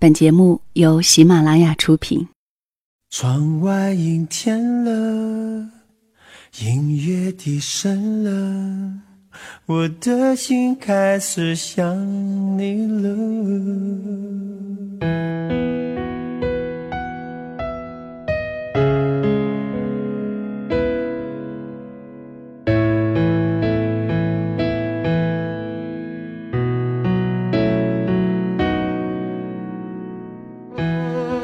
本节目由喜马拉雅出品。窗外阴天了，音乐低声了，我的心开始想你了。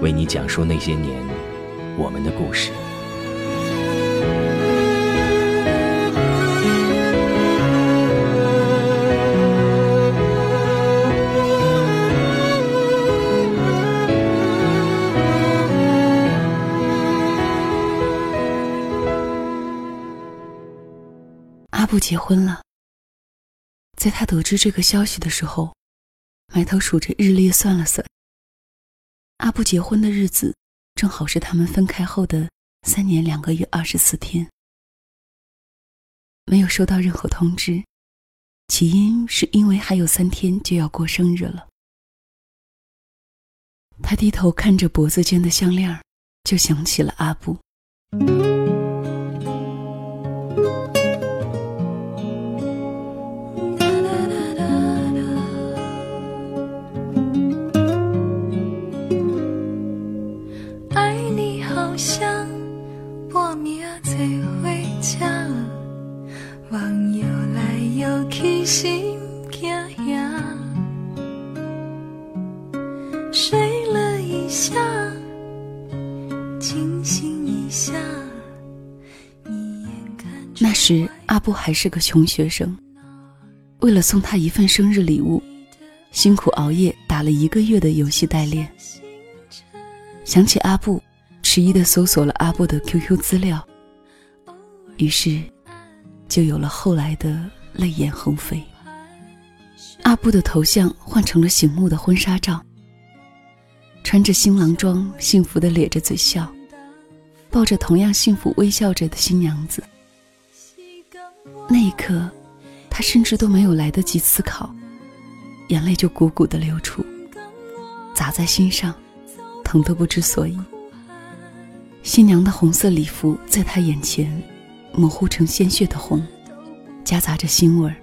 为你讲述那些年我们的故事。阿布结婚了，在他得知这个消息的时候，埋头数着日历，算了算。阿布结婚的日子，正好是他们分开后的三年两个月二十四天。没有收到任何通知，起因是因为还有三天就要过生日了。他低头看着脖子间的项链，就想起了阿布。时阿布还是个穷学生，为了送他一份生日礼物，辛苦熬夜打了一个月的游戏代练。想起阿布，迟疑的搜索了阿布的 QQ 资料，于是就有了后来的泪眼横飞。阿布的头像换成了醒目的婚纱照，穿着新郎装，幸福的咧着嘴笑，抱着同样幸福微笑着的新娘子。那一刻，他甚至都没有来得及思考，眼泪就汩汩的流出，砸在心上，疼得不知所以。新娘的红色礼服在他眼前，模糊成鲜血的红，夹杂着腥味儿。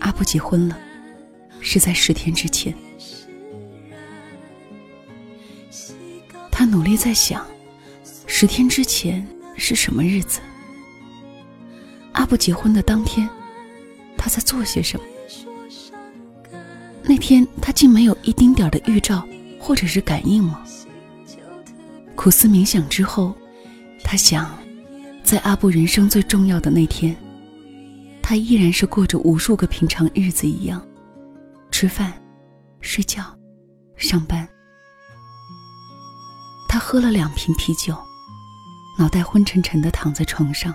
阿布结婚了，是在十天之前。他努力在想，十天之前是什么日子？阿布结婚的当天，他在做些什么？那天他竟没有一丁点的预兆或者是感应吗？苦思冥想之后，他想，在阿布人生最重要的那天，他依然是过着无数个平常日子一样，吃饭、睡觉、上班。他喝了两瓶啤酒，脑袋昏沉沉的躺在床上。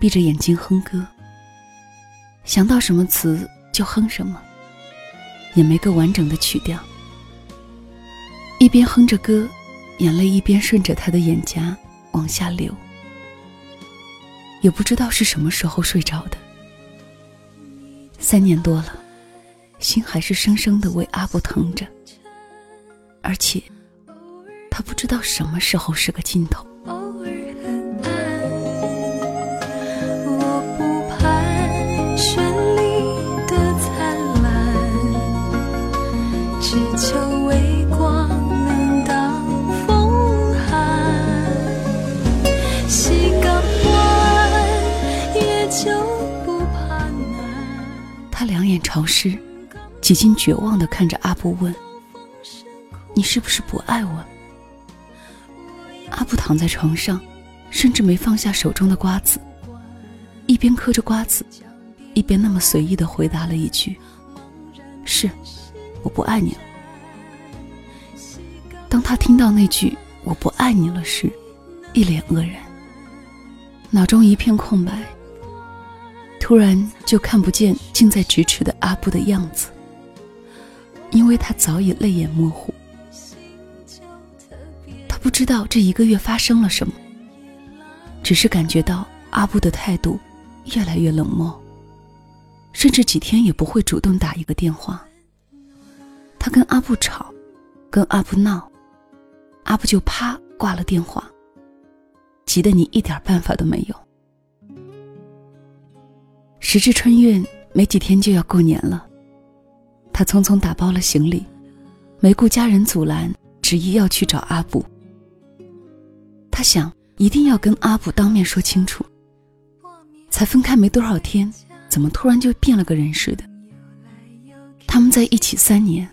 闭着眼睛哼歌，想到什么词就哼什么，也没个完整的曲调。一边哼着歌，眼泪一边顺着他的眼颊往下流。也不知道是什么时候睡着的。三年多了，心还是生生的为阿布疼着，而且他不知道什么时候是个尽头。潮湿，几近绝望的看着阿布问：“你是不是不爱我？”阿布躺在床上，甚至没放下手中的瓜子，一边嗑着瓜子，一边那么随意的回答了一句：“是，我不爱你了。”当他听到那句“我不爱你了”时，一脸愕然，脑中一片空白。突然就看不见近在咫尺的阿布的样子，因为他早已泪眼模糊。他不知道这一个月发生了什么，只是感觉到阿布的态度越来越冷漠，甚至几天也不会主动打一个电话。他跟阿布吵，跟阿布闹，阿布就啪挂了电话，急得你一点办法都没有。时至春运，没几天就要过年了。他匆匆打包了行李，没顾家人阻拦，执意要去找阿布。他想一定要跟阿布当面说清楚。才分开没多少天，怎么突然就变了个人似的？他们在一起三年，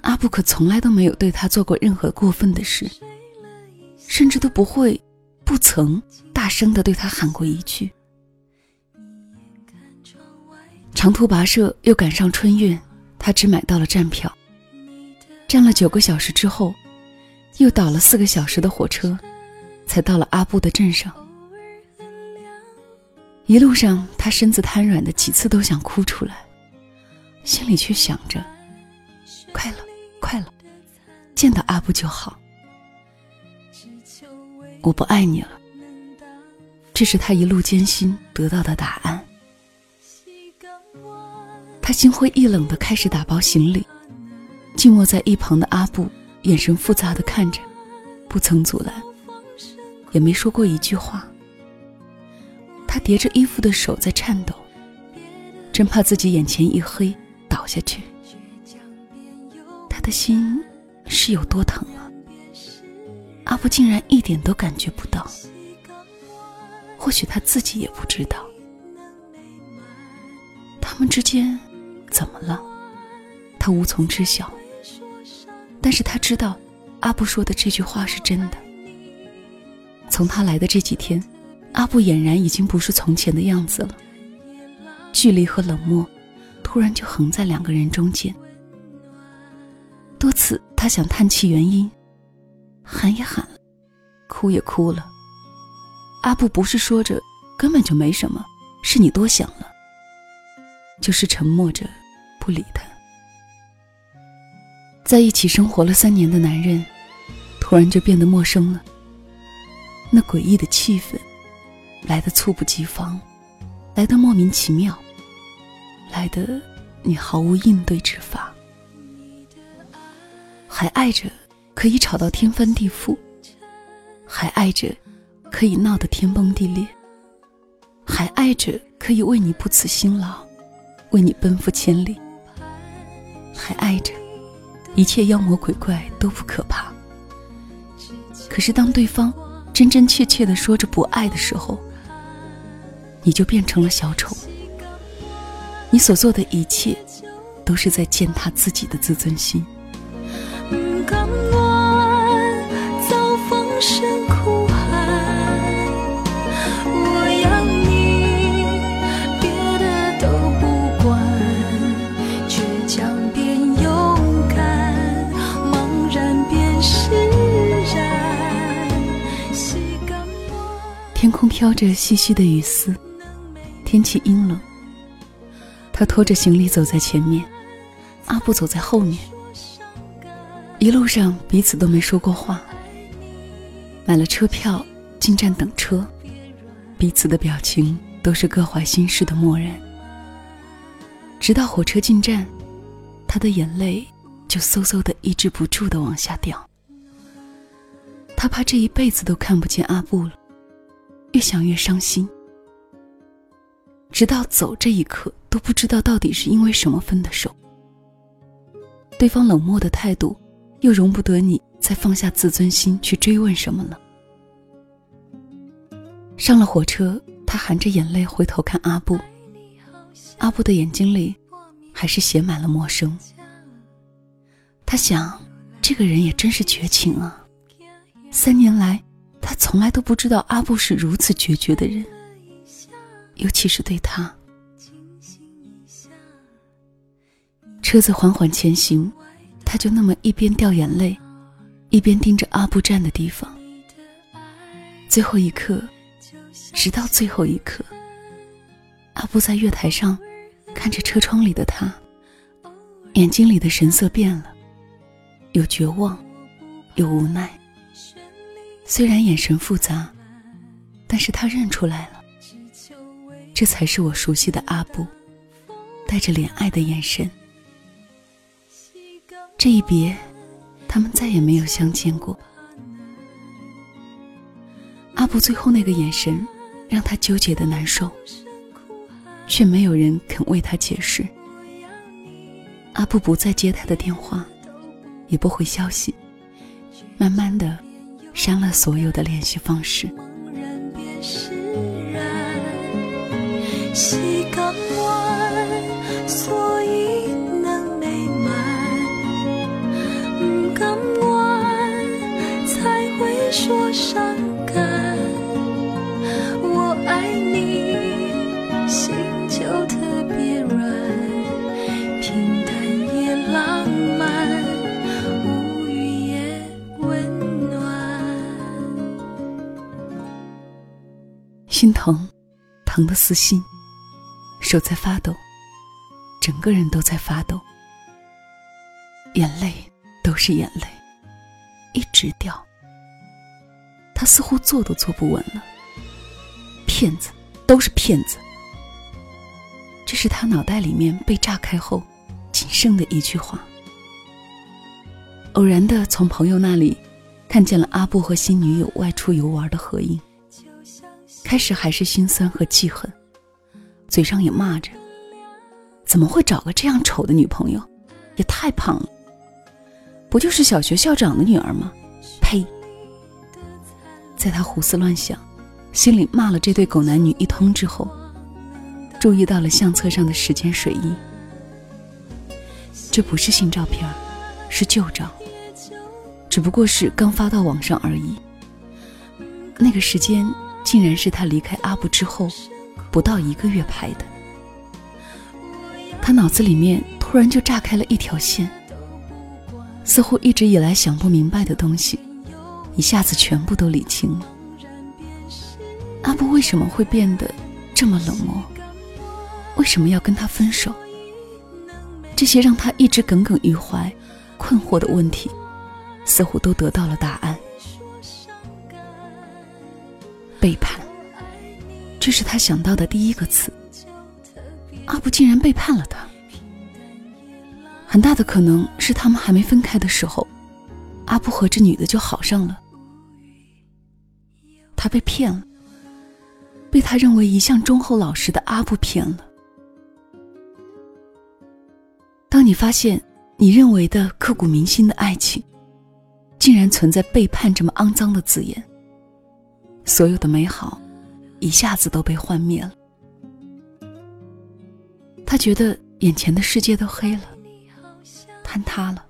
阿布可从来都没有对他做过任何过分的事，甚至都不会，不曾大声的对他喊过一句。长途跋涉又赶上春运，他只买到了站票。站了九个小时之后，又倒了四个小时的火车，才到了阿布的镇上。一路上，他身子瘫软的，几次都想哭出来，心里却想着：快了，快了，见到阿布就好。我不爱你了，这是他一路艰辛得到的答案。他心灰意冷的开始打包行李，静卧在一旁的阿布眼神复杂的看着，不曾阻拦，也没说过一句话。他叠着衣服的手在颤抖，真怕自己眼前一黑倒下去。他的心是有多疼啊？阿布竟然一点都感觉不到，或许他自己也不知道，他们之间。怎么了？他无从知晓。但是他知道，阿布说的这句话是真的。从他来的这几天，阿布俨然已经不是从前的样子了。距离和冷漠，突然就横在两个人中间。多次他想叹气原因，喊也喊了，哭也哭了。阿布不是说着根本就没什么，是你多想了，就是沉默着。不理他，在一起生活了三年的男人，突然就变得陌生了。那诡异的气氛，来的猝不及防，来的莫名其妙，来的你毫无应对之法。还爱着，可以吵到天翻地覆；还爱着，可以闹得天崩地裂；还爱着，可以为你不辞辛劳，为你奔赴千里。还爱着，一切妖魔鬼怪都不可怕。可是当对方真真切切的说着不爱的时候，你就变成了小丑。你所做的一切，都是在践踏自己的自尊心。飘着细细的雨丝，天气阴冷。他拖着行李走在前面，阿布走在后面。一路上彼此都没说过话。买了车票进站等车，彼此的表情都是各怀心事的漠然。直到火车进站，他的眼泪就嗖嗖的抑制不住的往下掉。他怕这一辈子都看不见阿布了。越想越伤心，直到走这一刻都不知道到底是因为什么分的手。对方冷漠的态度，又容不得你再放下自尊心去追问什么了。上了火车，他含着眼泪回头看阿布，阿布的眼睛里还是写满了陌生。他想，这个人也真是绝情啊，三年来。他从来都不知道阿布是如此决绝的人，尤其是对他。车子缓缓前行，他就那么一边掉眼泪，一边盯着阿布站的地方。最后一刻，直到最后一刻，阿布在月台上看着车窗里的他，眼睛里的神色变了，有绝望，有无奈。虽然眼神复杂，但是他认出来了，这才是我熟悉的阿布，带着怜爱的眼神。这一别，他们再也没有相见过。阿布最后那个眼神，让他纠结的难受，却没有人肯为他解释。阿布不再接他的电话，也不回消息，慢慢的删了所有的联系方式。心疼，疼的撕心，手在发抖，整个人都在发抖，眼泪都是眼泪，一直掉。他似乎坐都坐不稳了。骗子，都是骗子。这是他脑袋里面被炸开后仅剩的一句话。偶然的从朋友那里看见了阿布和新女友外出游玩的合影，开始还是心酸和记恨，嘴上也骂着：怎么会找个这样丑的女朋友？也太胖了。不就是小学校长的女儿吗？呸！在他胡思乱想，心里骂了这对狗男女一通之后，注意到了相册上的时间水印。这不是新照片，是旧照，只不过是刚发到网上而已。那个时间竟然是他离开阿布之后不到一个月拍的。他脑子里面突然就炸开了一条线，似乎一直以来想不明白的东西。一下子全部都理清了。阿布为什么会变得这么冷漠？为什么要跟他分手？这些让他一直耿耿于怀、困惑的问题，似乎都得到了答案。背叛，这是他想到的第一个词。阿布竟然背叛了他，很大的可能是他们还没分开的时候。阿布和这女的就好上了，他被骗了，被他认为一向忠厚老实的阿布骗了。当你发现你认为的刻骨铭心的爱情，竟然存在背叛这么肮脏的字眼，所有的美好一下子都被幻灭了。他觉得眼前的世界都黑了，坍塌了。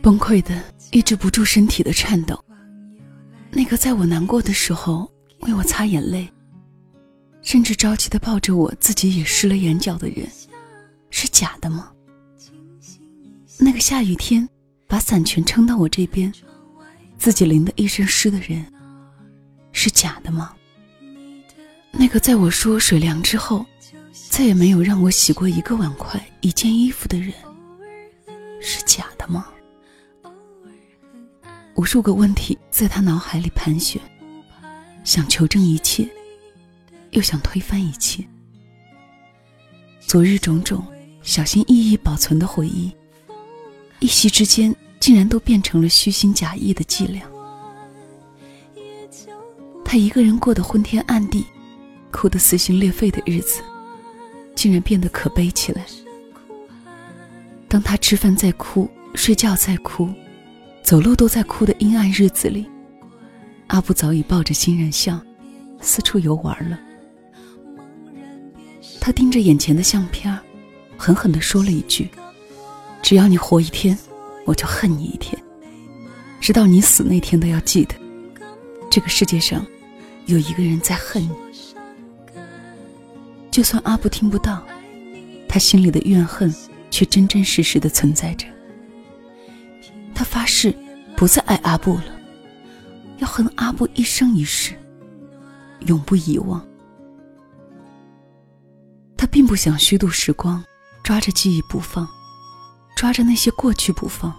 崩溃的，抑制不住身体的颤抖。那个在我难过的时候为我擦眼泪，甚至着急的抱着我自己也湿了眼角的人，是假的吗？那个下雨天把伞全撑到我这边，自己淋得一身湿的人，是假的吗？那个在我说水凉之后，再也没有让我洗过一个碗筷、一件衣服的人，是假的吗？无数个问题在他脑海里盘旋，想求证一切，又想推翻一切。昨日种种小心翼翼保存的回忆，一夕之间竟然都变成了虚心假意的伎俩。他一个人过得昏天暗地、哭得撕心裂肺的日子，竟然变得可悲起来。当他吃饭在哭，睡觉在哭。走路都在哭的阴暗日子里，阿布早已抱着新人像，四处游玩了。他盯着眼前的相片，狠狠地说了一句：“只要你活一天，我就恨你一天，直到你死那天都要记得，这个世界上有一个人在恨你。就算阿布听不到，他心里的怨恨却真真实实的存在着。”他发誓。不再爱阿布了，要恨阿布一生一世，永不遗忘。他并不想虚度时光，抓着记忆不放，抓着那些过去不放。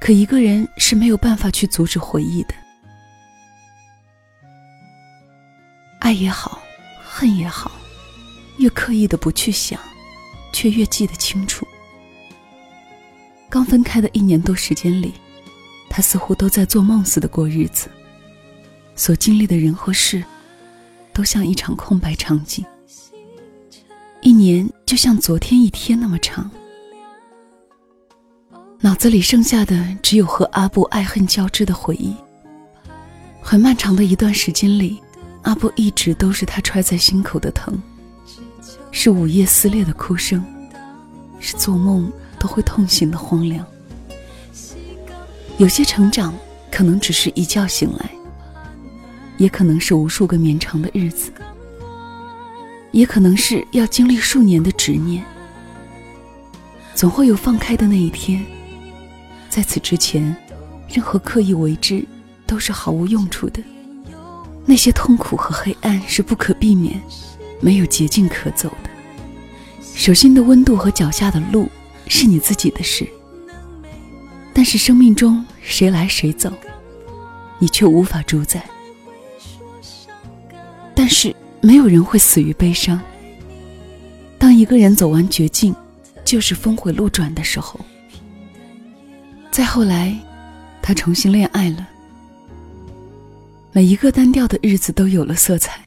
可一个人是没有办法去阻止回忆的，爱也好，恨也好，越刻意的不去想，却越记得清楚。刚分开的一年多时间里，他似乎都在做梦似的过日子，所经历的人和事，都像一场空白场景。一年就像昨天一天那么长。脑子里剩下的只有和阿布爱恨交织的回忆。很漫长的一段时间里，阿布一直都是他揣在心口的疼，是午夜撕裂的哭声，是做梦都会痛醒的荒凉。有些成长可能只是一觉醒来，也可能是无数个绵长的日子，也可能是要经历数年的执念。总会有放开的那一天。在此之前，任何刻意为之都是毫无用处的。那些痛苦和黑暗是不可避免，没有捷径可走的。手心的温度和脚下的路是你自己的事。但是生命中谁来谁走，你却无法主宰。但是没有人会死于悲伤。当一个人走完绝境，就是峰回路转的时候。再后来，他重新恋爱了。每一个单调的日子都有了色彩，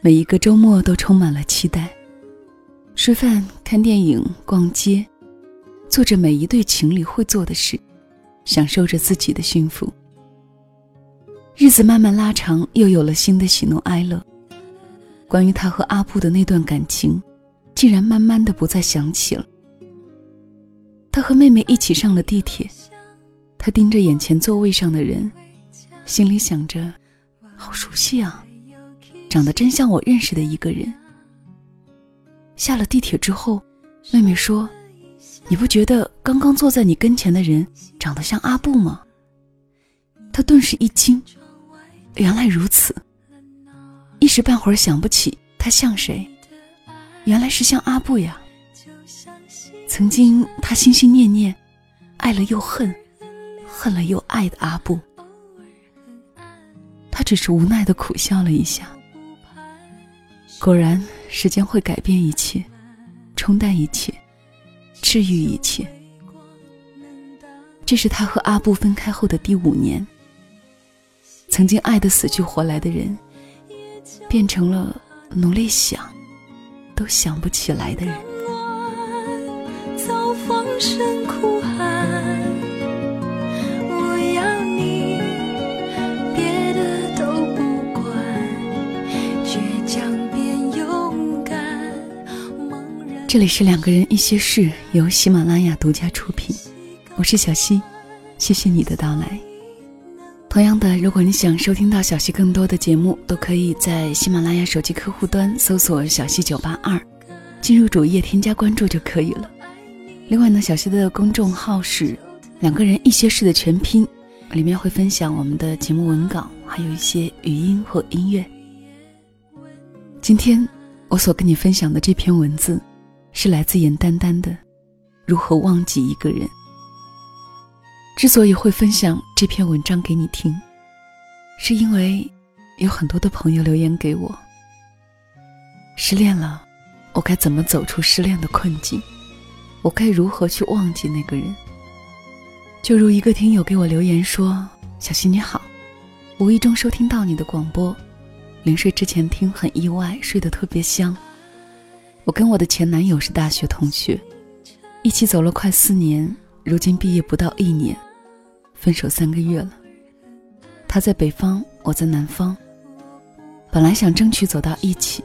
每一个周末都充满了期待。吃饭、看电影、逛街，做着每一对情侣会做的事，享受着自己的幸福。日子慢慢拉长，又有了新的喜怒哀乐。关于他和阿布的那段感情，竟然慢慢的不再想起了。他和妹妹一起上了地铁，他盯着眼前座位上的人，心里想着：好熟悉啊，长得真像我认识的一个人。下了地铁之后，妹妹说：“你不觉得刚刚坐在你跟前的人长得像阿布吗？”他顿时一惊，原来如此，一时半会儿想不起他像谁，原来是像阿布呀。曾经，他心心念念，爱了又恨，恨了又爱的阿布，他只是无奈的苦笑了一下。果然，时间会改变一切，冲淡一切，治愈一切。这是他和阿布分开后的第五年。曾经爱的死去活来的人，变成了努力想，都想不起来的人。放声哭喊，这里是两个人一些事，由喜马拉雅独家出品，我是小溪，谢谢你的到来。同样的，如果你想收听到小溪更多的节目，都可以在喜马拉雅手机客户端搜索“小溪九八二”，进入主页添加关注就可以了。另外呢，小溪的公众号是“两个人一些事”的全拼，里面会分享我们的节目文稿，还有一些语音或音乐。今天我所跟你分享的这篇文字，是来自严丹丹的《如何忘记一个人》。之所以会分享这篇文章给你听，是因为有很多的朋友留言给我：失恋了，我该怎么走出失恋的困境？我该如何去忘记那个人？就如一个听友给我留言说：“小溪你好，无意中收听到你的广播，临睡之前听很意外，睡得特别香。我跟我的前男友是大学同学，一起走了快四年，如今毕业不到一年，分手三个月了。他在北方，我在南方。本来想争取走到一起，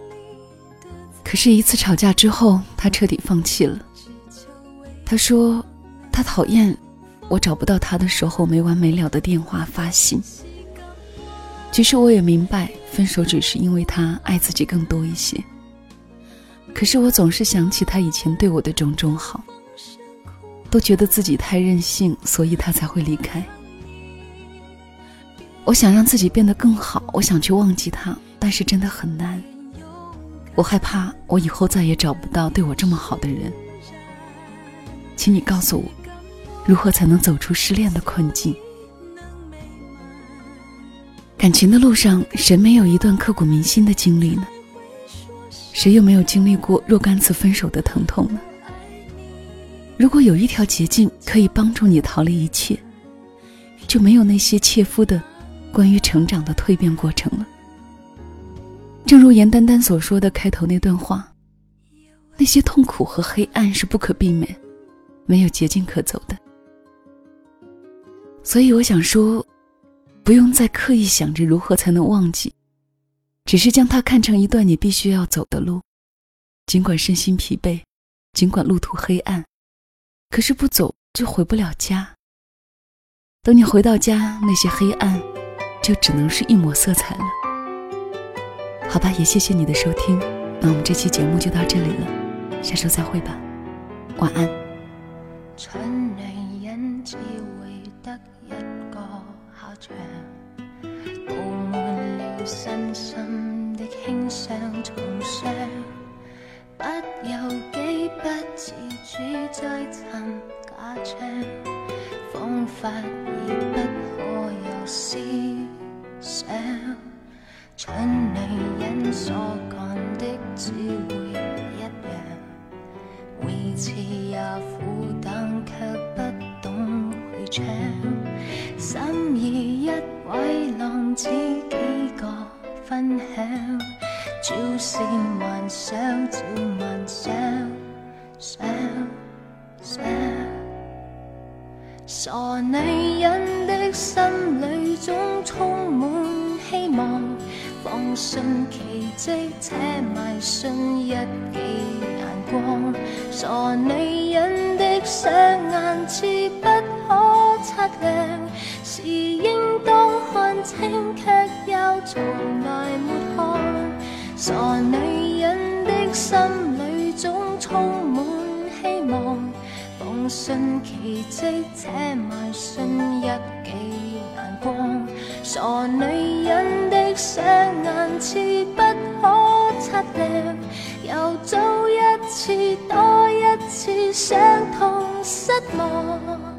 可是一次吵架之后，他彻底放弃了。”他说：“他讨厌我找不到他的时候没完没了的电话发信。其实我也明白，分手只是因为他爱自己更多一些。可是我总是想起他以前对我的种种好，都觉得自己太任性，所以他才会离开。我想让自己变得更好，我想去忘记他，但是真的很难。我害怕我以后再也找不到对我这么好的人。请你告诉我，如何才能走出失恋的困境？感情的路上，谁没有一段刻骨铭心的经历呢？谁又没有经历过若干次分手的疼痛呢？如果有一条捷径可以帮助你逃离一切，就没有那些切肤的关于成长的蜕变过程了。正如严丹丹所说的开头那段话：“那些痛苦和黑暗是不可避免，没有捷径可走的。”所以我想说。不用再刻意想着如何才能忘记，只是将它看成一段你必须要走的路。尽管身心疲惫，尽管路途黑暗，可是不走就回不了家。等你回到家，那些黑暗就只能是一抹色彩了。好吧，也谢谢你的收听，那我们这期节目就到这里了，下周再会吧，晚安。身心的轻伤重伤，不由己不自主再寻假象，方法已不可有思想，蠢女人所干的只会一样，每次也苦等，却不懂去唱。心意一位浪子几个分享，朝思晚想，照晚想，想想。傻女人的心里总充满希望，放信奇迹，且迷信一记眼光。傻女人的双眼似不可测量。是应当看清，却从来没看。傻女人的心里总充满希望，奉信奇迹，且迷信一记眼光。傻女人的双眼似不可测量，又遭一次多一次伤痛失望。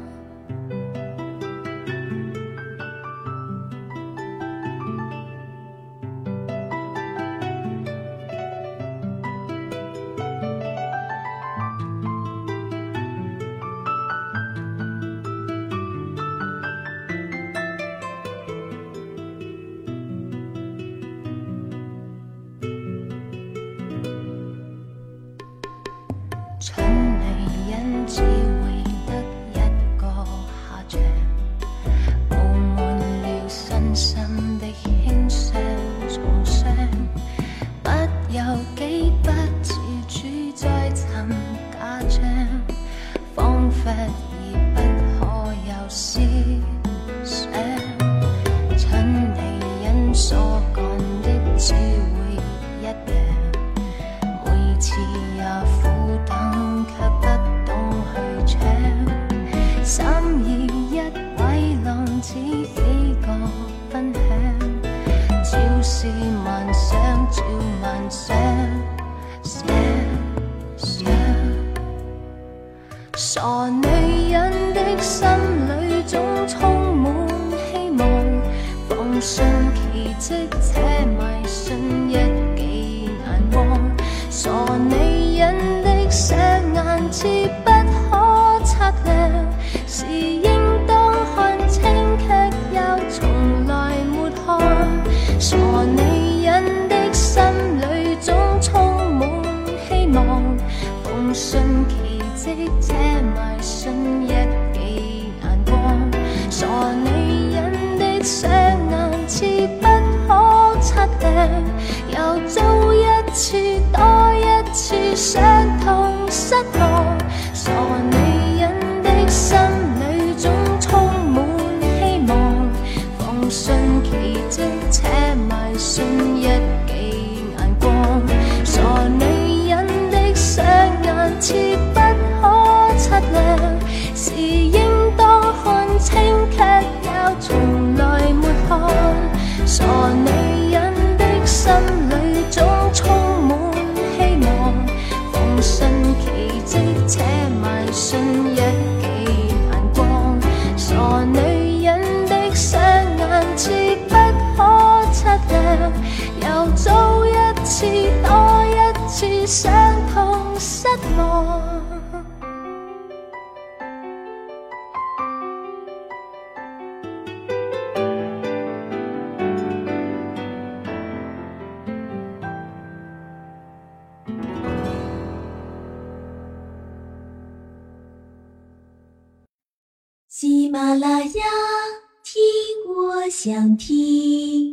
奇迹，且迷信傻听。